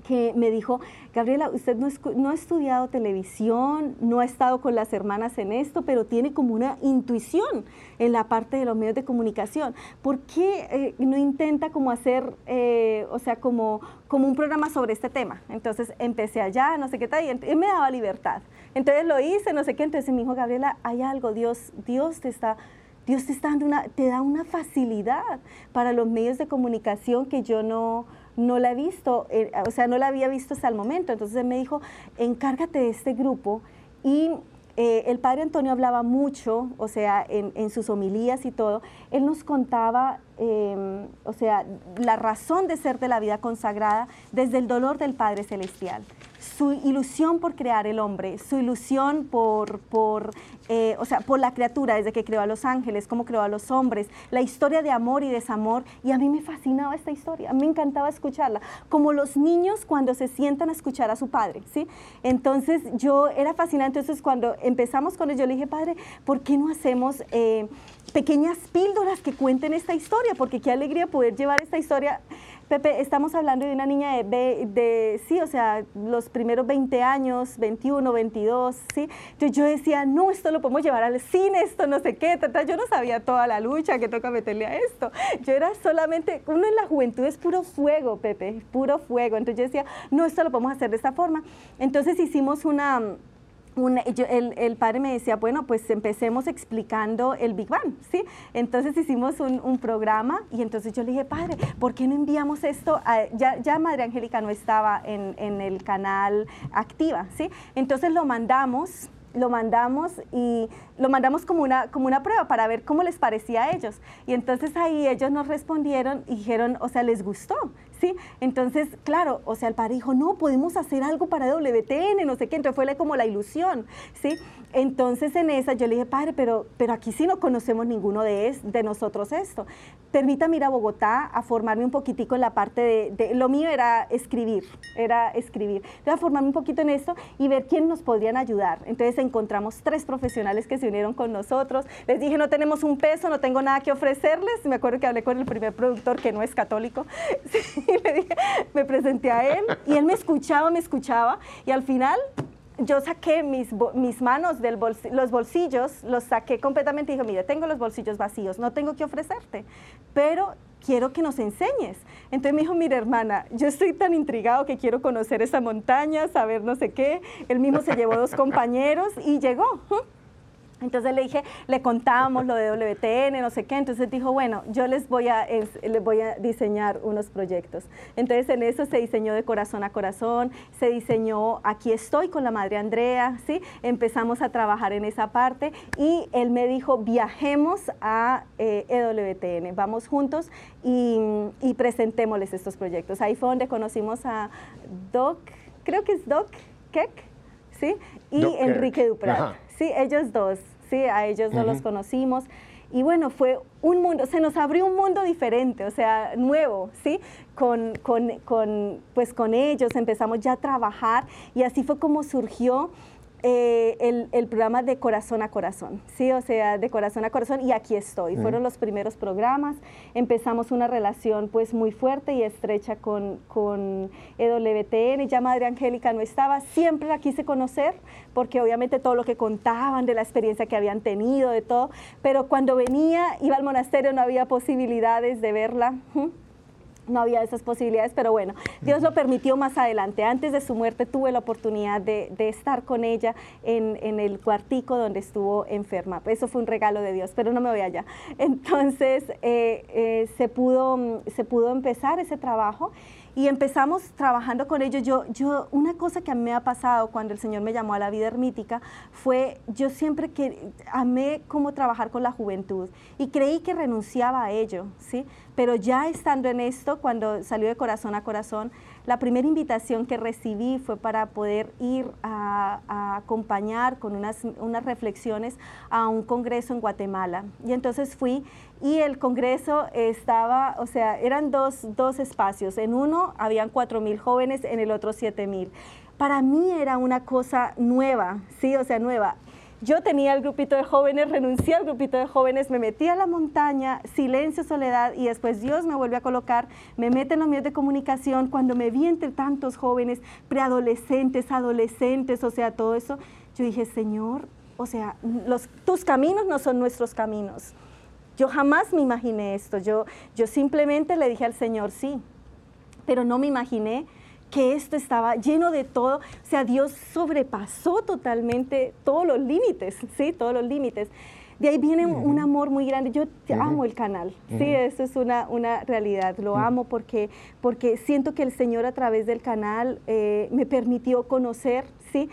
que me dijo, Gabriela, usted no, ha estudiado televisión, no ha estado con las hermanas en esto, pero tiene como una intuición en la parte de los medios de comunicación. ¿Por qué eh, no intenta como hacer, eh, o sea, como, como un programa sobre este tema? Entonces empecé allá, no sé qué tal, y me daba libertad. Entonces lo hice, no sé qué, entonces me dijo, Gabriela, hay algo, Dios, Dios te está... Dios te, está dando una, te da una facilidad para los medios de comunicación que yo no, no la he visto, eh, o sea, no la había visto hasta el momento. Entonces me dijo, encárgate de este grupo y eh, el padre Antonio hablaba mucho, o sea, en, sus homilías y todo, él nos contaba, em, o sea, la razón de ser de la vida consagrada desde el dolor del Padre Celestial su ilusión por crear el hombre, su ilusión por, por eh, o sea, por la criatura, desde que creó a los ángeles, cómo creó a los hombres, la historia de amor y desamor. Y a mí me fascinaba esta historia, me encantaba escucharla, como los niños cuando se sientan a escuchar a su padre, ¿sí? Entonces yo era fascinante, entonces cuando empezamos con yo le dije, padre, ¿por qué no hacemos... Eh, pequeñas píldoras que cuenten esta historia, porque qué alegría poder llevar esta historia Pepe, estamos hablando de una niña de, de, sí, o sea, los primeros 20 años, 21, 22, ¿sí? Entonces yo decía, no, esto lo podemos llevar al cine, esto no sé qué, yo no sabía toda la lucha que toca meterle a esto. Yo era solamente, uno en la juventud es puro fuego, Pepe, puro fuego. Entonces yo decía, no, esto lo podemos hacer de esta forma. Entonces hicimos una el, padre me decía, bueno, pues empecemos explicando el Big Bang, ¿sí? Entonces hicimos un, programa y entonces yo le dije, padre, ¿por qué no enviamos esto? ya, ya Madre Angélica no estaba en, en el canal activa, ¿sí? Entonces lo mandamos lo mandamos y lo mandamos como una, como una prueba para ver cómo les parecía a ellos. Y entonces ahí ellos nos respondieron y dijeron, o sea, les gustó, ¿sí? Entonces, claro, o sea, el padre dijo, no, podemos hacer algo para WTN, no sé qué, entonces fue como la ilusión, ¿sí? Entonces en esa yo le dije, padre, pero, pero aquí sí no conocemos ninguno de, nosotros esto. Permítame ir a Bogotá a formarme un poquitico en la parte de, de lo mío era escribir, era escribir. Entonces a formarme un poquito en esto y ver quién nos podrían ayudar. Entonces encontramos tres profesionales que se unieron con nosotros. Les dije, no tenemos un peso, no tengo nada que ofrecerles. Me acuerdo que hablé con el primer productor que no es católico. Sí, le dije, me presenté a él y él me escuchaba, me escuchaba y al final yo saqué mis, mis manos de los bolsillos, los saqué completamente y dije, mire, tengo los bolsillos vacíos, no tengo que ofrecerte, pero quiero que nos enseñes. Entonces me dijo, mire hermana, yo estoy tan intrigado que quiero conocer esa montaña, saber no sé qué. Él mismo se llevó dos compañeros y llegó. Entonces le dije, le contábamos lo de WTN, no sé qué. Entonces dijo, bueno, yo les voy a, les voy a diseñar unos proyectos. Entonces en eso se diseñó de corazón a corazón, se diseñó Aquí estoy con la madre Andrea, ¿sí? Empezamos a trabajar en esa parte y él me dijo, viajemos a EWTN, eh, e vamos juntos y, y presentémosles estos proyectos. Ahí fue donde conocimos a Doc, creo que es Doc Keck, ¿sí? Y Enrique Duprat. Sí, ellos dos, sí, a ellos no los conocimos. Y bueno, fue un mundo, se nos abrió un mundo diferente, o sea, nuevo, ¿sí? Con, con, con, pues con ellos empezamos ya a trabajar y así fue como surgió eh, el, el, programa de corazón a corazón, ¿sí? O sea, de corazón a corazón y aquí estoy. Fueron los primeros programas, empezamos una relación pues muy fuerte y estrecha con, con EWTN, ya Madre Angélica no estaba, siempre la quise conocer porque obviamente todo lo que contaban de la experiencia que habían tenido, de todo, pero cuando venía, iba al monasterio, no había posibilidades de verla no había esas posibilidades, pero bueno, Dios lo permitió más adelante. Antes de su muerte tuve la oportunidad de, estar con ella en, el cuartico donde estuvo enferma. Eso fue un regalo de Dios, pero no me voy allá. Entonces eh, eh, se, pudo, se pudo empezar ese trabajo y empezamos trabajando con ellos. Yo, yo, una cosa que a mí me ha pasado cuando el Señor me llamó a la vida ermítica fue, yo siempre que amé cómo trabajar con la juventud y creí que renunciaba a ello, ¿sí? Pero ya estando en esto, cuando salió de corazón a corazón, la primera invitación que recibí fue para poder ir a, acompañar con unas, unas reflexiones a un congreso en Guatemala. Y entonces fui y el congreso estaba, o sea, eran dos, dos espacios. En uno habían cuatro mil jóvenes, en el otro siete mil. Para mí era una cosa nueva, sí, o sea, nueva. Yo tenía el grupito de jóvenes, renuncié al grupito de jóvenes, me metí a la montaña, silencio, soledad, y después Dios me vuelve a colocar, me mete en los medios de comunicación, cuando me vi entre tantos jóvenes, preadolescentes, adolescentes, o sea, todo eso, yo dije, Señor, o sea, tus caminos no son nuestros caminos. Yo jamás me imaginé esto, yo, yo simplemente le dije al Señor sí, pero no me imaginé que esto estaba lleno de todo, o sea, Dios sobrepasó totalmente todos los límites, ¿sí? Todos los límites. De ahí viene un amor muy grande. Yo amo el canal, sí, eso es una, una realidad. Lo amo porque, porque siento que el Señor a través del canal eh, me permitió conocer, sí,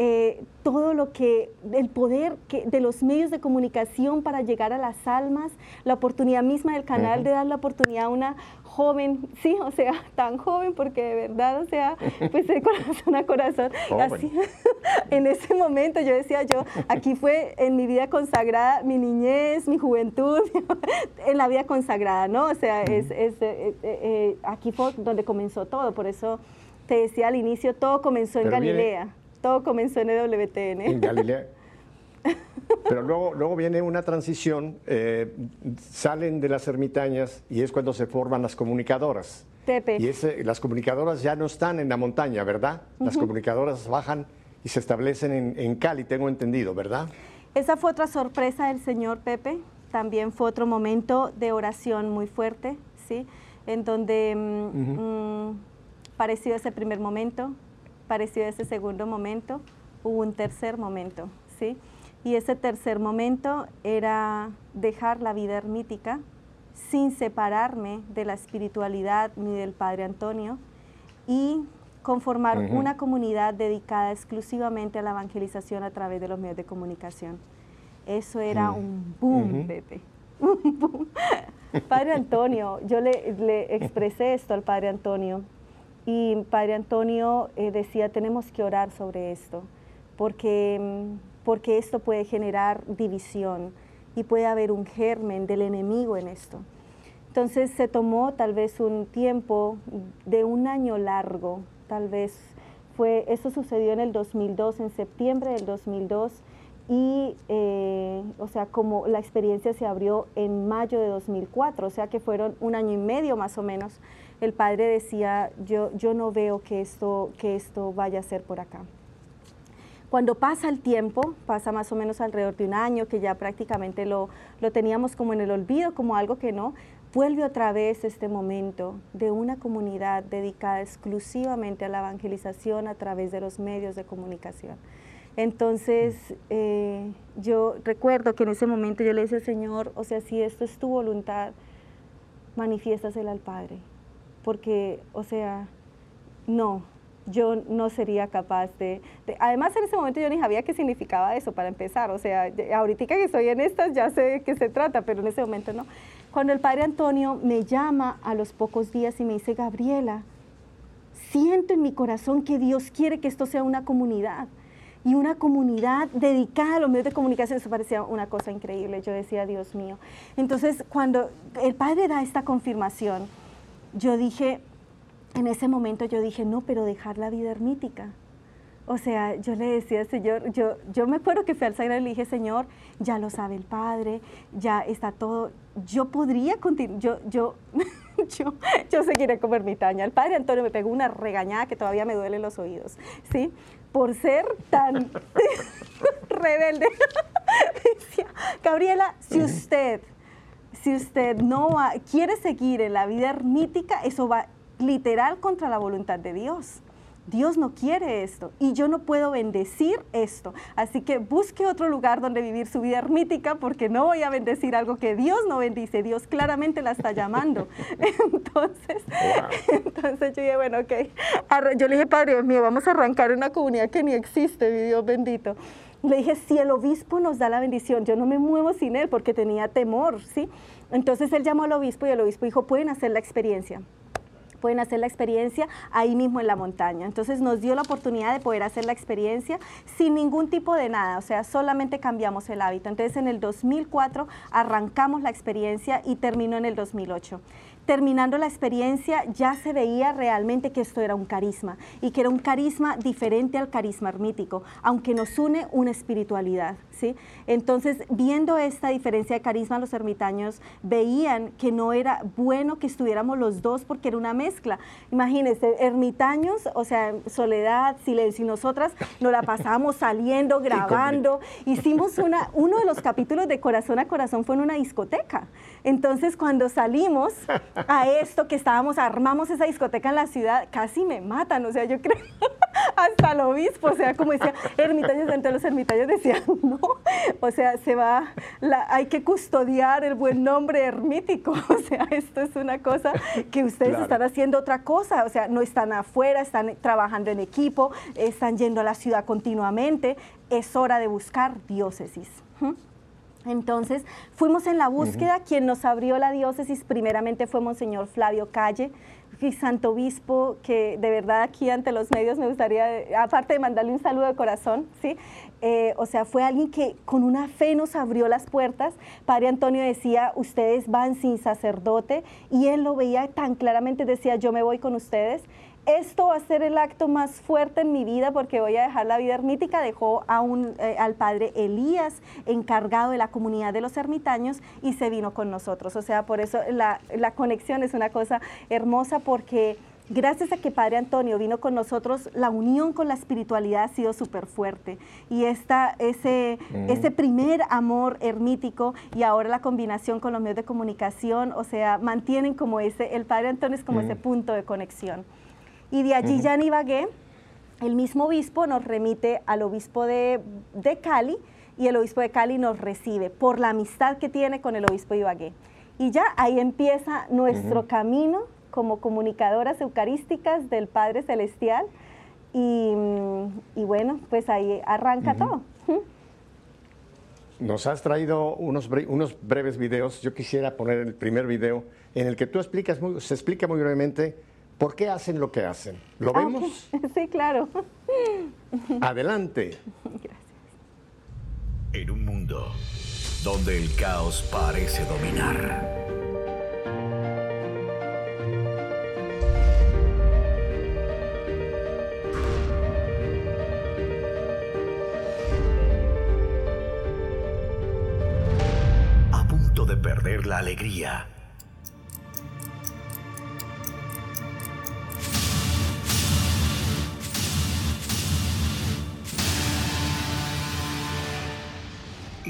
eh, todo lo que, el poder que, de los medios de comunicación para llegar a las almas, la oportunidad misma del canal de dar la oportunidad a una joven, sí, o sea, tan joven, porque de verdad, o sea, pues de corazón a corazón, así, en ese momento yo decía yo, aquí fue en mi vida consagrada, mi niñez, mi juventud, en la vida consagrada, ¿no? O sea, es, es eh, eh, aquí fue donde comenzó todo, por eso te decía al inicio, todo comenzó en Galilea. Todo comenzó en EWTN. En Galilea. Pero luego, luego viene una transición, eh, salen de las ermitañas y es cuando se forman las comunicadoras. Pepe. Y las comunicadoras ya no están en la montaña, ¿verdad? Las comunicadoras bajan y se establecen en, en Cali, tengo entendido, ¿verdad? Esa fue otra sorpresa del Señor, Pepe. También fue otro momento de oración muy fuerte, ¿sí? En donde mm, mm, parecido ese primer momento, parecido ese segundo momento, hubo un tercer momento, ¿sí? Y ese tercer momento era dejar la vida ermítica sin separarme de la espiritualidad ni del Padre Antonio y conformar una comunidad dedicada exclusivamente a la evangelización a través de los medios de comunicación. Eso era un boom, Pepe. Un boom. Padre Antonio, yo le, expresé esto al Padre Antonio y Padre Antonio eh, decía, tenemos que orar sobre esto, porque, mm, porque esto puede generar división y puede haber un germen del enemigo en esto. Entonces se tomó tal vez un tiempo de un año largo, tal vez fue, eso sucedió en el 2002, en septiembre del 2002, y, eh, o sea, como la experiencia se abrió en mayo de 2004, o sea que fueron un año y medio más o menos, el padre decía, yo, yo no veo que esto, que esto vaya a ser por acá. Cuando pasa el tiempo, pasa más o menos alrededor de un año, que ya prácticamente lo, lo teníamos como en el olvido, como algo que no, vuelve otra vez este momento de una comunidad dedicada exclusivamente a la evangelización a través de los medios de comunicación. Entonces, eh, yo recuerdo que en ese momento yo le decía, Señor, o sea, si esto es tu voluntad, manifiéstasela al Padre. Porque, o sea, no, yo no sería capaz de, Además, en ese momento yo ni sabía qué significaba eso para empezar. O sea, ahorita que estoy en estas ya sé de qué se trata, pero en ese momento no. Cuando el Padre Antonio me llama a los pocos días y me dice, Gabriela, siento en mi corazón que Dios quiere que esto sea una comunidad y una comunidad dedicada a los medios de comunicación. Eso parecía una cosa increíble. Yo decía, Dios mío. Entonces, cuando el Padre da esta confirmación, yo dije, en ese momento yo dije, no, pero dejar la vida ermítica. O sea, yo le decía, Señor, yo, yo me acuerdo que fui al Sagrado y le dije, Señor, ya lo sabe el Padre, ya está todo, yo podría continuar, yo, yo, yo, yo seguiré como ermitaña. El Padre Antonio me pegó una regañada que todavía me duele los oídos, ¿sí? Por ser tan rebelde. decía, Gabriela, si usted, si usted no quiere seguir en la vida ermítica, eso va literal contra la voluntad de Dios. Dios no quiere esto y yo no puedo bendecir esto. Así que busque otro lugar donde vivir su vida ermítica porque no voy a bendecir algo que Dios no bendice. Dios claramente la está llamando. Entonces, entonces yo dije, bueno, ok. Yo le dije, Padre Dios mío, vamos a arrancar una comunidad que ni existe, mi Dios bendito. Le dije, si el obispo nos da la bendición, yo no me muevo sin él porque tenía temor, ¿sí? Entonces él llamó al obispo y el obispo dijo, pueden hacer la experiencia pueden hacer la experiencia ahí mismo en la montaña. Entonces nos dio la oportunidad de poder hacer la experiencia sin ningún tipo de nada, o sea, solamente cambiamos el hábito. Entonces en el 2004 arrancamos la experiencia y terminó en el 2008 terminando la experiencia ya se veía realmente que esto era un carisma y que era un carisma diferente al carisma ermítico, aunque nos une una espiritualidad. ¿sí? Entonces, viendo esta diferencia de carisma, los ermitaños veían que no era bueno que estuviéramos los dos porque era una mezcla. Imagínense, ermitaños, o sea, soledad, silencio, y nosotras nos la pasamos saliendo, grabando. Hicimos una, uno de los capítulos de Corazón a Corazón fue en una discoteca. Entonces, cuando salimos a esto que estábamos, armamos esa discoteca en la ciudad, casi me matan, o sea, yo creo, hasta el obispo, o sea, como decía, ermitaños, entre los ermitaños decían, no, o sea, se va, hay que custodiar el buen nombre ermítico, o sea, esto es una cosa que ustedes están haciendo otra cosa, o sea, no están afuera, están trabajando en equipo, están yendo a la ciudad continuamente, es hora de buscar diócesis. Entonces fuimos en la búsqueda, quien nos abrió la diócesis primeramente fue Monseñor Flavio Calle, santo obispo, que de verdad aquí ante los medios me gustaría, aparte de mandarle un saludo de corazón, ¿sí? Eh, o sea, fue alguien que con una fe nos abrió las puertas. Padre Antonio decía, ustedes van sin sacerdote, y él lo veía tan claramente, decía, yo me voy con ustedes. Esto va a ser el acto más fuerte en mi vida porque voy a dejar la vida ermítica. Dejó a un, eh, al padre Elías encargado de la comunidad de los ermitaños y se vino con nosotros. O sea, por eso la, la conexión es una cosa hermosa porque gracias a que Padre Antonio vino con nosotros, la unión con la espiritualidad ha sido súper fuerte. Y esta, ese, ese primer amor ermítico y ahora la combinación con los medios de comunicación, o sea, mantienen como ese, el Padre Antonio es como ese punto de conexión. Y de allí ya en Ibagué, el mismo obispo nos remite al obispo de, de, Cali y el obispo de Cali nos recibe por la amistad que tiene con el obispo de Ibagué. Y ya ahí empieza nuestro camino como comunicadoras eucarísticas del Padre Celestial. Y, bueno, pues ahí arranca todo. Nos has traído unos, unos breves videos. Yo quisiera poner el primer video en el que tú explicas, muy, se explica muy brevemente por qué hacen lo que hacen. ¿Lo ah, vemos? Sí, claro. Adelante. Gracias. En un mundo donde el caos parece dominar la alegría.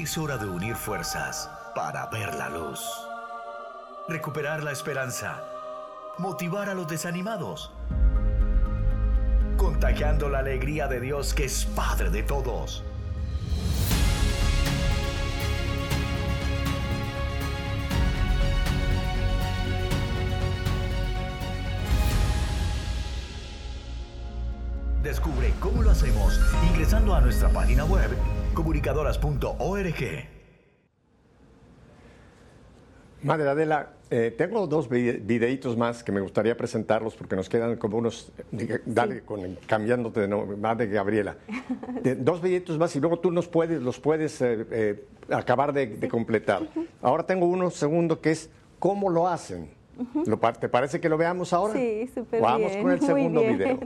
Es hora de unir fuerzas para ver la luz. Recuperar la esperanza. Motivar a los desanimados. Contagiando la alegría de Dios que es Padre de todos Descubre cómo lo hacemos ingresando a nuestra página web comunicadoras.org. Madre Adela, eh, tengo dos videitos más que me gustaría presentarlos porque nos quedan como unos, dale, cambiándote de nombre, Madre Gabriela. dos videitos más y luego tú nos puedes, los puedes eh, eh, acabar de, completar. Ahora tengo uno segundo que es cómo lo hacen. ¿Te parece que lo veamos ahora? Sí, súper bien. Vamos con el segundo video.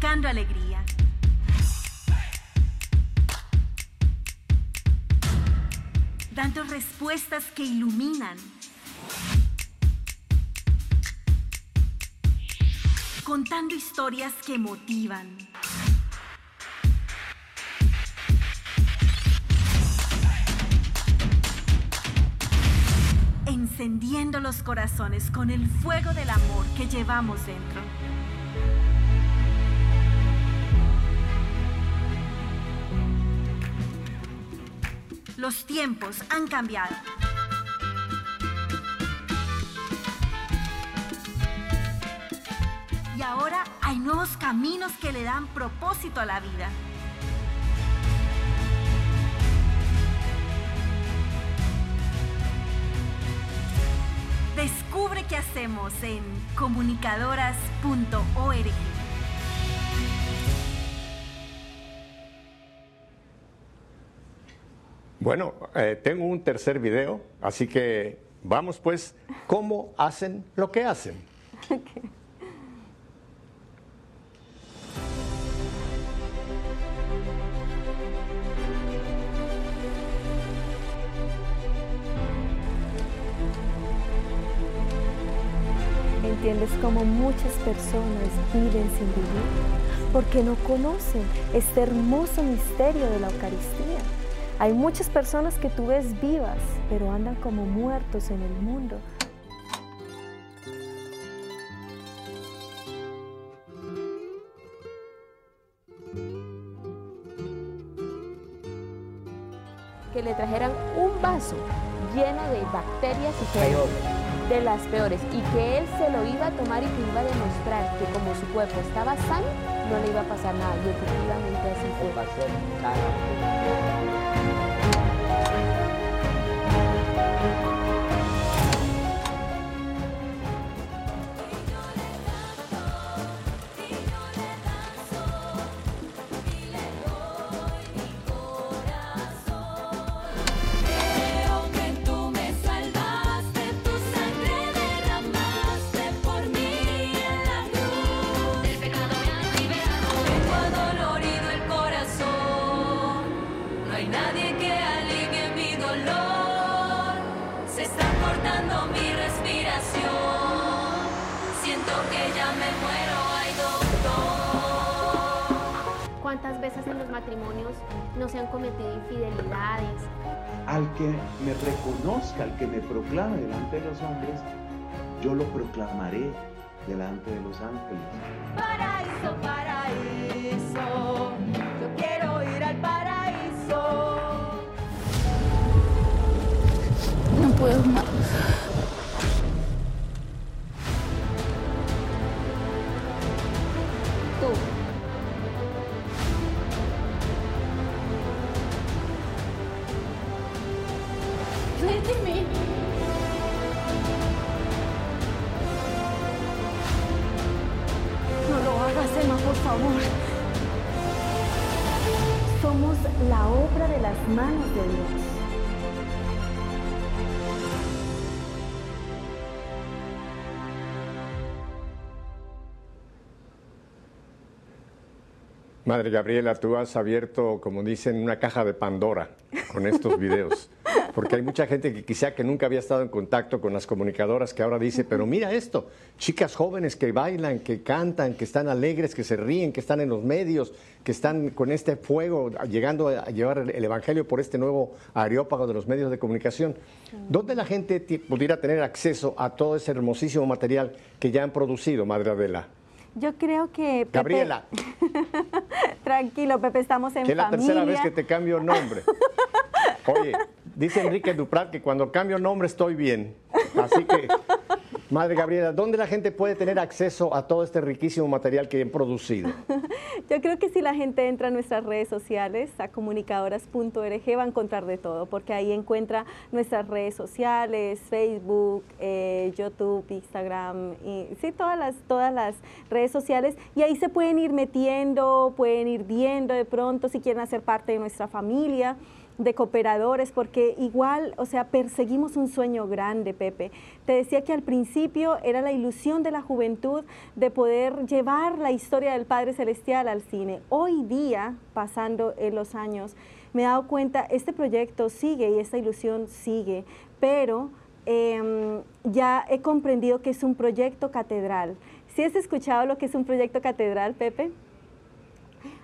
Comunicando alegría. Dando respuestas que iluminan. Contando historias que motivan. encendiendo los corazones con el fuego del amor que llevamos dentro. Los tiempos han cambiado. Y ahora hay nuevos caminos que le dan propósito a la vida. Descubre qué hacemos en comunicadoras.org. Bueno, eh, tengo un tercer video, así que vamos pues, ¿cómo hacen lo que hacen? ¿Entiendes cómo muchas personas viven sin vivir? Porque no conocen este hermoso misterio de la Eucaristía. Hay muchas personas que tú ves vivas, pero andan como muertos en el mundo. Que le trajeran un vaso lleno de bacterias y de las peores, y que él se lo iba a tomar y que iba a demostrar que como su cuerpo estaba sano, no le iba a pasar nada. Y efectivamente así fue. Los hombres, yo lo proclamaré delante de los ángeles. Paraíso, paraíso, yo quiero ir al paraíso. No puedo más. Madre Gabriela, tú has abierto, como dicen, una caja de Pandora con estos videos, porque hay mucha gente que quizá que nunca había estado en contacto con las comunicadoras que ahora dice, pero mira esto, chicas jóvenes que bailan, que cantan, que están alegres, que se ríen, que están en los medios, que están con este fuego, llegando a llevar el el Evangelio por este nuevo areópago de los medios de comunicación. ¿Dónde la gente pudiera tener acceso a todo ese hermosísimo material que ya han producido, Madre Adela? Yo creo que Pepe- Gabriela, tranquilo, Pepe, estamos en que es la familia. tercera vez que te cambio nombre. Oye, dice Enrique Duprat que cuando cambio nombre estoy bien. Así que, Madre Gabriela, ¿dónde la gente puede tener acceso a todo este riquísimo material que han producido? Yo creo que si la gente entra a nuestras redes sociales, a comunicadoras.org, va a encontrar de todo, porque ahí encuentra nuestras redes sociales, Facebook, eh, YouTube, Instagram, y, sí, todas las, todas las redes sociales, y ahí se pueden ir metiendo, pueden ir viendo de pronto si quieren hacer parte de nuestra familia de cooperadores, porque igual, o sea, perseguimos un sueño grande, Pepe. Te decía que al principio era la ilusión de la juventud de poder llevar la historia del Padre Celestial al cine. Hoy día, pasando en los años, me he dado cuenta, este proyecto sigue y esta ilusión sigue, pero em, ya he comprendido que es un proyecto catedral. ¿Sí has escuchado lo que es un proyecto catedral, Pepe?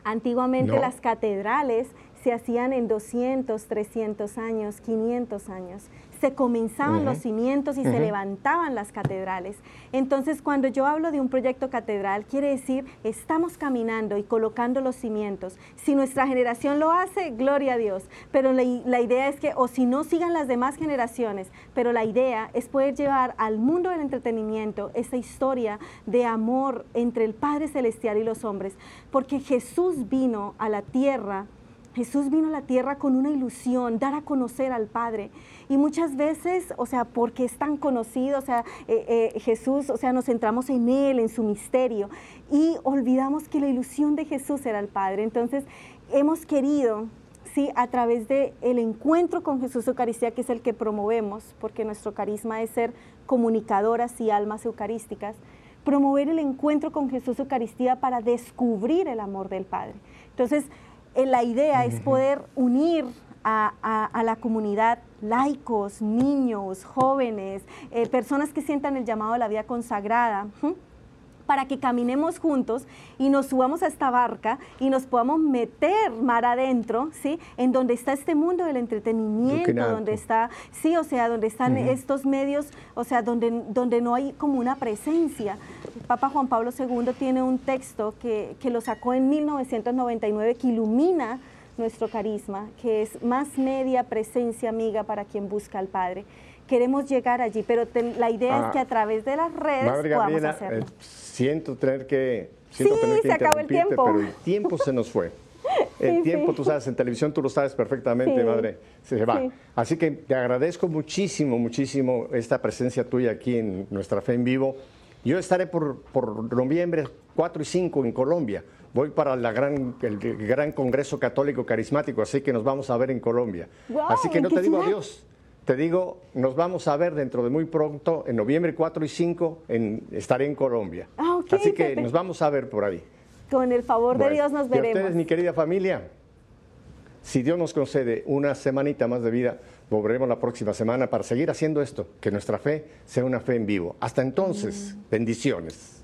Antiguamente No. las catedrales se hacían en 200, 300 años, 500 años. Se comenzaban los cimientos y se levantaban las catedrales. Entonces, cuando yo hablo de un proyecto catedral, quiere decir, estamos caminando y colocando los cimientos. Si nuestra generación lo hace, gloria a Dios. Pero la, la idea es que, o si no, sigan las demás generaciones. Pero la idea es poder llevar al mundo del entretenimiento esa historia de amor entre el Padre Celestial y los hombres. Porque Jesús vino a la tierra Jesús vino a la tierra con una ilusión, dar a conocer al Padre. Y muchas veces, o sea, porque es tan conocido, o sea, eh, eh, Jesús, o sea, nos centramos en Él, en su misterio, y olvidamos que la ilusión de Jesús era el Padre. Entonces, hemos querido, sí, a través del el encuentro con Jesús Eucaristía, que es el que promovemos, porque nuestro carisma es ser comunicadoras y almas eucarísticas, promover el encuentro con Jesús Eucaristía para descubrir el amor del Padre. Entonces, eh, la idea es poder unir a, a- a la comunidad laicos, niños, jóvenes, eh, personas que sientan el llamado a la vida consagrada. Para que caminemos juntos y nos subamos a esta barca y nos podamos meter mar adentro, ¿sí? En donde está este mundo del entretenimiento, donde está, sí, o sea, donde están estos medios, o sea, donde, donde no hay como una presencia. Papa Juan Pablo II tiene un texto que, que lo sacó en 1999 que ilumina nuestro carisma, que es más media presencia amiga para quien busca al Padre. Queremos llegar allí, pero te- la idea Ah, es que a través de las redes Madre podamos Gabriela, hacerlo. eh, siento tener que, siento Sí, tener que se acabó el tiempo. pero el tiempo se nos fue. El Sí, tiempo, sí. tú sabes, en televisión tú lo sabes perfectamente, madre, se va. Sí. Así que te agradezco muchísimo, muchísimo esta presencia tuya aquí en nuestra fe en vivo. Yo estaré por, por noviembre 4 y 5 en Colombia. Voy para la gran, el, el gran Congreso Católico Carismático, así que nos vamos a ver en Colombia. Así que ¿en no te digo ciudad? adiós. Te digo, nos vamos a ver dentro de muy pronto, en noviembre 4 y 5, en, estaré en Colombia. Ah, Así que Pepe. nos vamos a ver por ahí. Con el favor de Dios nos y a veremos. ustedes, mi querida familia, si Dios nos concede una semanita más de vida, volveremos la próxima semana para seguir haciendo esto, que nuestra fe sea una fe en vivo. Hasta entonces, bendiciones.